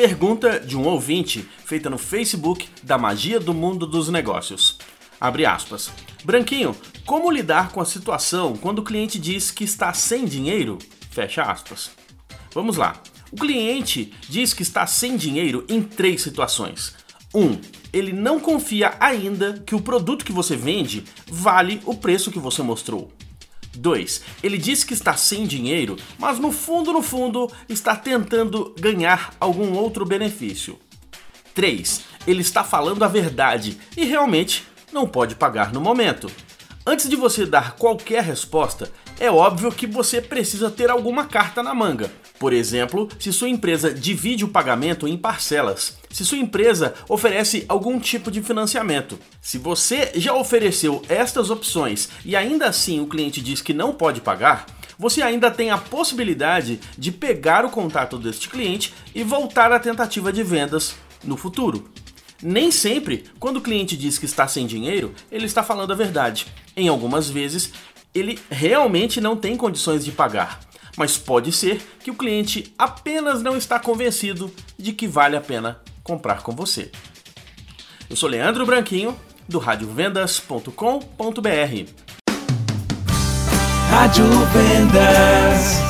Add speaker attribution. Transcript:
Speaker 1: Pergunta de um ouvinte feita no Facebook da Magia do Mundo dos Negócios. Abre aspas. Branquinho, como lidar com a situação quando o cliente diz que está sem dinheiro? Fecha aspas. Vamos lá. O cliente diz que está sem dinheiro em três situações. 1. Um, ele não confia ainda que o produto que você vende vale o preço que você mostrou. 2. Ele diz que está sem dinheiro, mas no fundo, no fundo, está tentando ganhar algum outro benefício. 3. Ele está falando a verdade e realmente não pode pagar no momento. Antes de você dar qualquer resposta, é óbvio que você precisa ter alguma carta na manga. Por exemplo, se sua empresa divide o pagamento em parcelas, se sua empresa oferece algum tipo de financiamento. Se você já ofereceu estas opções e ainda assim o cliente diz que não pode pagar, você ainda tem a possibilidade de pegar o contato deste cliente e voltar à tentativa de vendas no futuro. Nem sempre, quando o cliente diz que está sem dinheiro, ele está falando a verdade. Em algumas vezes, ele realmente não tem condições de pagar. Mas pode ser que o cliente apenas não está convencido de que vale a pena comprar com você. Eu sou Leandro Branquinho, do radiovendas.com.br.
Speaker 2: Rádio Vendas.